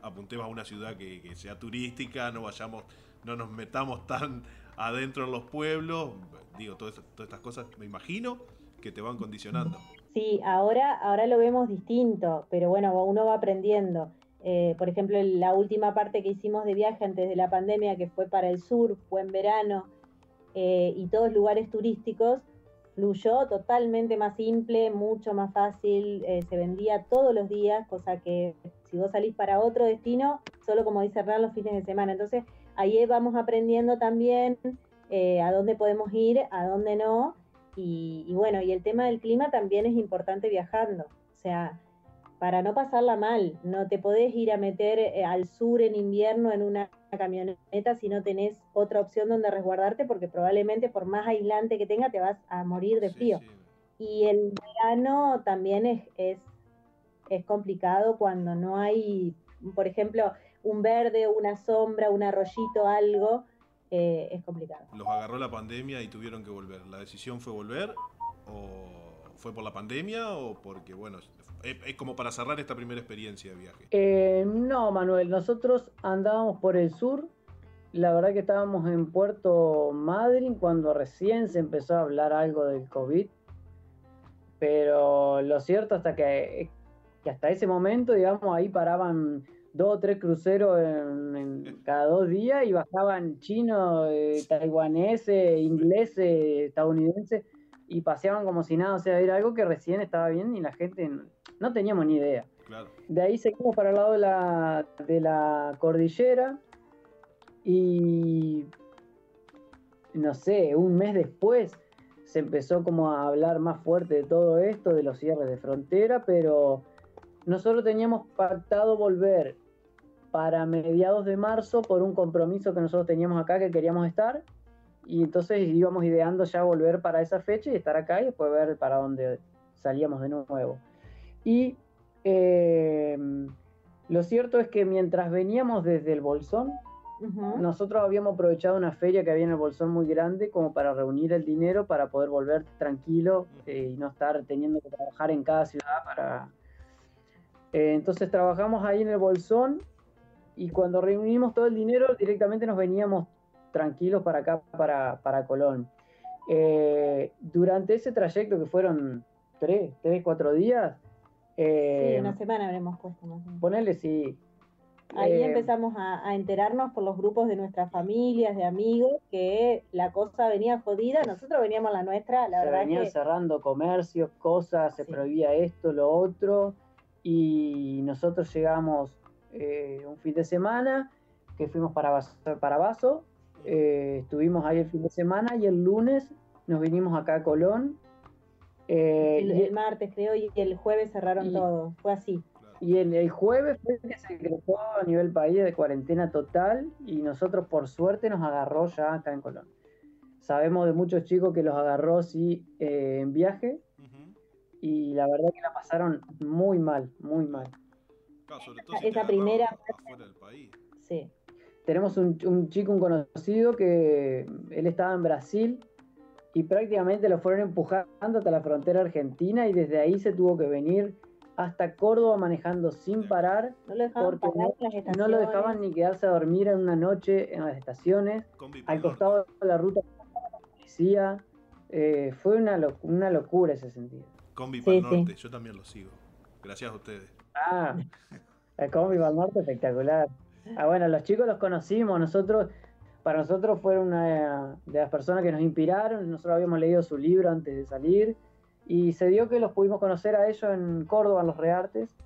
apuntemos a una ciudad que, sea turística, no vayamos, no nos metamos tan adentro en los pueblos, digo, todas, todas estas cosas, me imagino que te van condicionando. Sí, ahora, ahora lo vemos distinto, pero bueno, uno va aprendiendo. Eh, por ejemplo, la última parte que hicimos de viaje antes de la pandemia, que fue para el sur, fue en verano, eh, y todos lugares turísticos, fluyó totalmente más simple, mucho más fácil, eh, se vendía todos los días, cosa que si vos salís para otro destino, solo como dice Hernán, los fines de semana. Entonces, ahí vamos aprendiendo también a dónde podemos ir, a dónde no, y, bueno, y el tema del clima también es importante viajando. O sea, para no pasarla mal, no te podés ir a meter eh, al sur en invierno en una camioneta si no tenés otra opción donde resguardarte, porque probablemente por más aislante que tenga te vas a morir de frío. Y el verano también es, es, es complicado cuando no hay, por ejemplo, un verde, una sombra, un arroyito, algo eh, es complicado. Los agarró la pandemia y tuvieron que volver. ¿La decisión fue volver o fue por la pandemia o porque, bueno, es, como para cerrar esta primera experiencia de viaje? Eh, no, Manuel, nosotros andábamos por el sur. La verdad que estábamos en Puerto Madryn cuando recién se empezó a hablar algo del COVID. Pero lo cierto hasta que, que hasta ese momento, digamos, ahí paraban dos o tres cruceros en, cada dos días y bajaban chinos, eh, taiwaneses, ingleses, estadounidenses y paseaban como si nada. O sea, era algo que recién estaba bien y la gente no, teníamos ni idea. De ahí seguimos para el lado de la, de la cordillera y no sé, un mes después se empezó como a hablar más fuerte de todo esto, de los cierres de frontera, pero nosotros teníamos pactado volver para mediados de marzo por un compromiso que nosotros teníamos acá que queríamos estar y entonces íbamos ideando ya volver para esa fecha y estar acá y después ver para dónde salíamos de nuevo. Y eh, lo cierto es que mientras veníamos desde el Bolsón, nosotros habíamos aprovechado una feria que había en el Bolsón muy grande como para reunir el dinero para poder volver tranquilo eh, y no estar teniendo que trabajar en cada ciudad para... Eh, entonces trabajamos ahí en el Bolsón y cuando reunimos todo el dinero directamente nos veníamos tranquilos para acá, para, para Colón. Eh, durante ese trayecto que fueron tres, tres, cuatro días... sí, una semana habremos puesto más. Ponerle, sí, Ahí eh, empezamos a, enterarnos por los grupos de nuestras familias, de amigos, que la cosa venía jodida. Nosotros veníamos la nuestra, la se verdad. Venían cerrando comercios, cosas, se prohibía esto, lo otro. Y nosotros llegamos eh, un fin de semana que fuimos para, para Vaso. Eh, estuvimos ahí el fin de semana y el lunes nos vinimos acá a Colón. el, martes creo y el jueves cerraron todo. Fue así. Y el, el, jueves fue que se decretó a nivel país de cuarentena total y nosotros por suerte nos agarró ya acá en Colón. Sabemos de muchos chicos que los agarró sí eh, en viaje y la verdad que la pasaron muy mal, muy mal. Esa primera... Sí. Tenemos un, un chico, un conocido que él estaba en Brasil y prácticamente lo fueron empujando hasta la frontera argentina y desde ahí se tuvo que venir hasta Córdoba manejando sin parar, no porque no, lo dejaban ni quedarse a dormir en una noche en las estaciones, al costado de la ruta de la policía. Eh, fue una, una locura ese sentido. Combi para el norte, yo también lo sigo. Gracias a ustedes. Ah, el para el norte espectacular. Ah, bueno, los chicos los conocimos, nosotros, para nosotros fueron una de las personas que nos inspiraron, nosotros habíamos leído su libro antes de salir y se dio que los pudimos conocer a ellos en Córdoba, en los Reartes.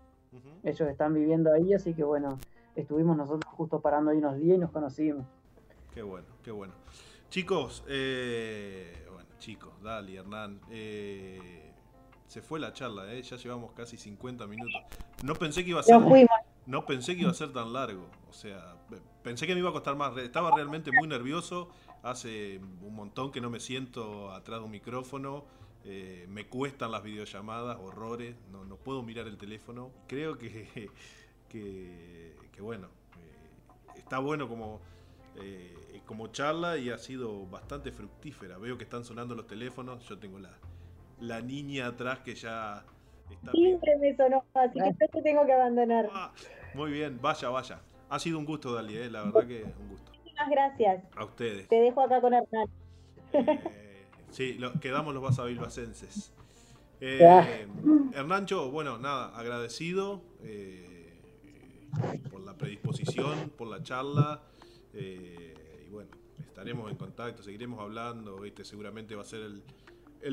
Ellos están viviendo ahí, así que bueno, estuvimos nosotros justo parando ahí unos días y nos conocimos. Qué bueno, qué bueno. Chicos, eh, bueno, chicos, Dali, Hernán, eh, se fue la charla, eh, ya llevamos casi 50 minutos. No pensé que iba a ser, no pensé que iba a ser tan largo, o sea, pensé que me iba a costar más. Estaba realmente muy nervioso. Hace un montón que no me siento atrás de un micrófono. Eh, me cuestan las videollamadas, horrores, no, no, puedo mirar el teléfono. Creo que, que, bueno, eh, está bueno como, eh, como charla y ha sido bastante fructífera. Veo que están sonando los teléfonos, yo tengo la, la niña atrás que ya está... Siempre me sonó, así que te tengo que abandonar. Ah, muy bien, vaya, vaya. Ha sido un gusto, Dali, la verdad que un gusto. Muchas gracias. A ustedes. Te dejo acá con Hernán. Sí, quedamos los basavilbacenses. Eh, Hernancho, bueno, nada, agradecido eh, por la predisposición, por la charla. Eh, y bueno, estaremos en contacto, seguiremos hablando. Este seguramente va a ser el,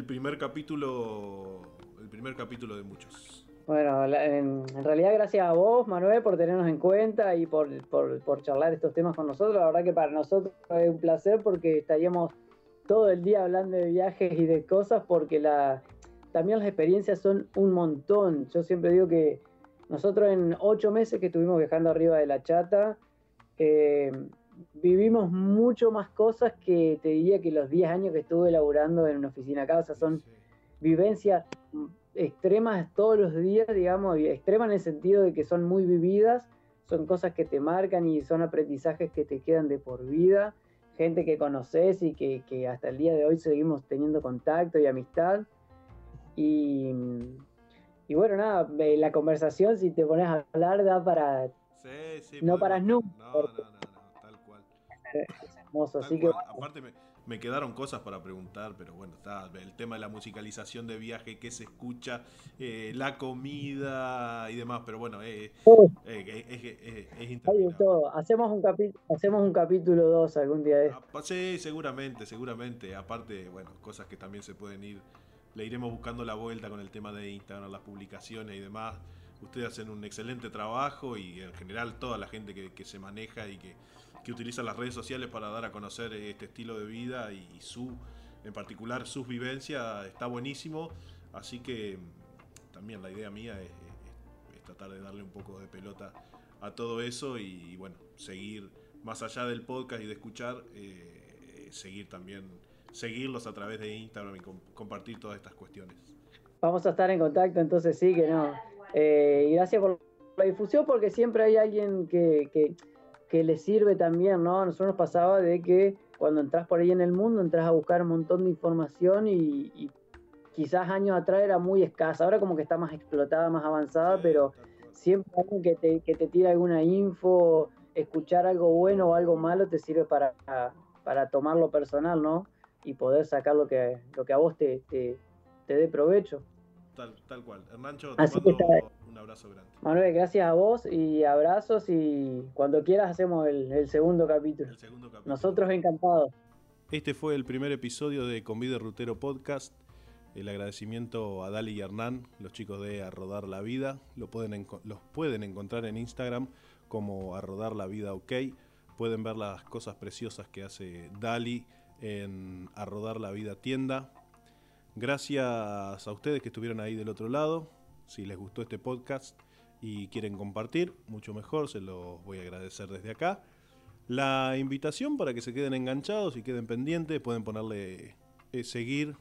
primer capítulo, el primer capítulo de muchos. Bueno, en, realidad gracias a vos, Manuel, por tenernos en cuenta y por, por, por charlar estos temas con nosotros. La verdad que para nosotros es un placer porque estaríamos todo el día hablando de viajes y de cosas porque la, también las experiencias son un montón. Yo siempre digo que nosotros en ocho meses que estuvimos viajando arriba de la chata, eh, vivimos mucho más cosas que te diría que los 10 años que estuve laburando en una oficina acá. O sea, son vivencias extremas todos los días, digamos, extremas en el sentido de que son muy vividas, son cosas que te marcan y son aprendizajes que te quedan de por vida gente que conoces y que, hasta el día de hoy seguimos teniendo contacto y amistad. Y, y bueno, nada, la conversación, si te pones a hablar, da para. Sí, sí, no para nunca. No, no, no. Es hermoso, así que. Aparte, me, me quedaron cosas para preguntar, pero bueno, está el tema de la musicalización de viaje, qué se escucha, eh, la comida y demás, pero bueno, eh, eh, es, todo. Hacemos un, hacemos un capítulo 2 algún día de ah, Sí, seguramente, seguramente. Aparte, bueno, cosas que también se pueden ir, le iremos buscando la vuelta con el tema de Instagram, las publicaciones y demás. Ustedes hacen un excelente trabajo y en general toda la gente que, que se maneja y que que utiliza las redes sociales para dar a conocer este estilo de vida y su en particular sus vivencias, está buenísimo. Así que también la idea mía es, tratar de darle un poco de pelota a todo eso y, bueno, seguir más allá del podcast y de escuchar, eh, seguir también, seguirlos a través de Instagram y compartir todas estas cuestiones. Vamos a estar en contacto, entonces sí, que no. Eh, y gracias por la difusión, porque siempre hay alguien que, que, que le sirve también, ¿no? A nosotros nos pasaba de que cuando entras por ahí en el mundo, entras a buscar un montón de información y, quizás años atrás era muy escasa, ahora como que está más explotada, más avanzada, pero siempre alguien que te, que te tira alguna info, escuchar algo bueno o algo malo te sirve para, para tomarlo personal, ¿no? Y poder sacar lo que, lo que a vos te, te, dé provecho. Tal, tal cual. Hernancho, te mando un abrazo grande. Manuel, gracias a vos y abrazos y cuando quieras hacemos el, segundo capítulo. El segundo capítulo. Nosotros encantados. Este fue el primer episodio de Convide Rutero Podcast. El agradecimiento a Dali y Hernán, los chicos de A Rodar la Vida. Lo pueden, los pueden encontrar en Instagram como A Rodar la Vida OK. Pueden ver las cosas preciosas que hace Dali en A Rodar la Vida Tienda. Gracias a ustedes que estuvieron ahí del otro lado. Si les gustó este podcast y quieren compartir, mucho mejor, se los voy a agradecer desde acá. La invitación para que se queden enganchados y queden pendientes, pueden ponerle eh, seguir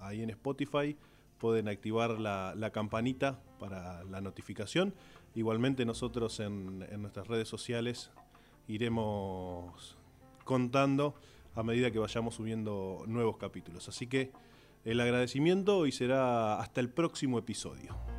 ahí en Spotify, pueden activar la, campanita para la notificación. Igualmente nosotros en, nuestras redes sociales iremos contando a medida que vayamos subiendo nuevos capítulos. Así que el agradecimiento y será hasta el próximo episodio.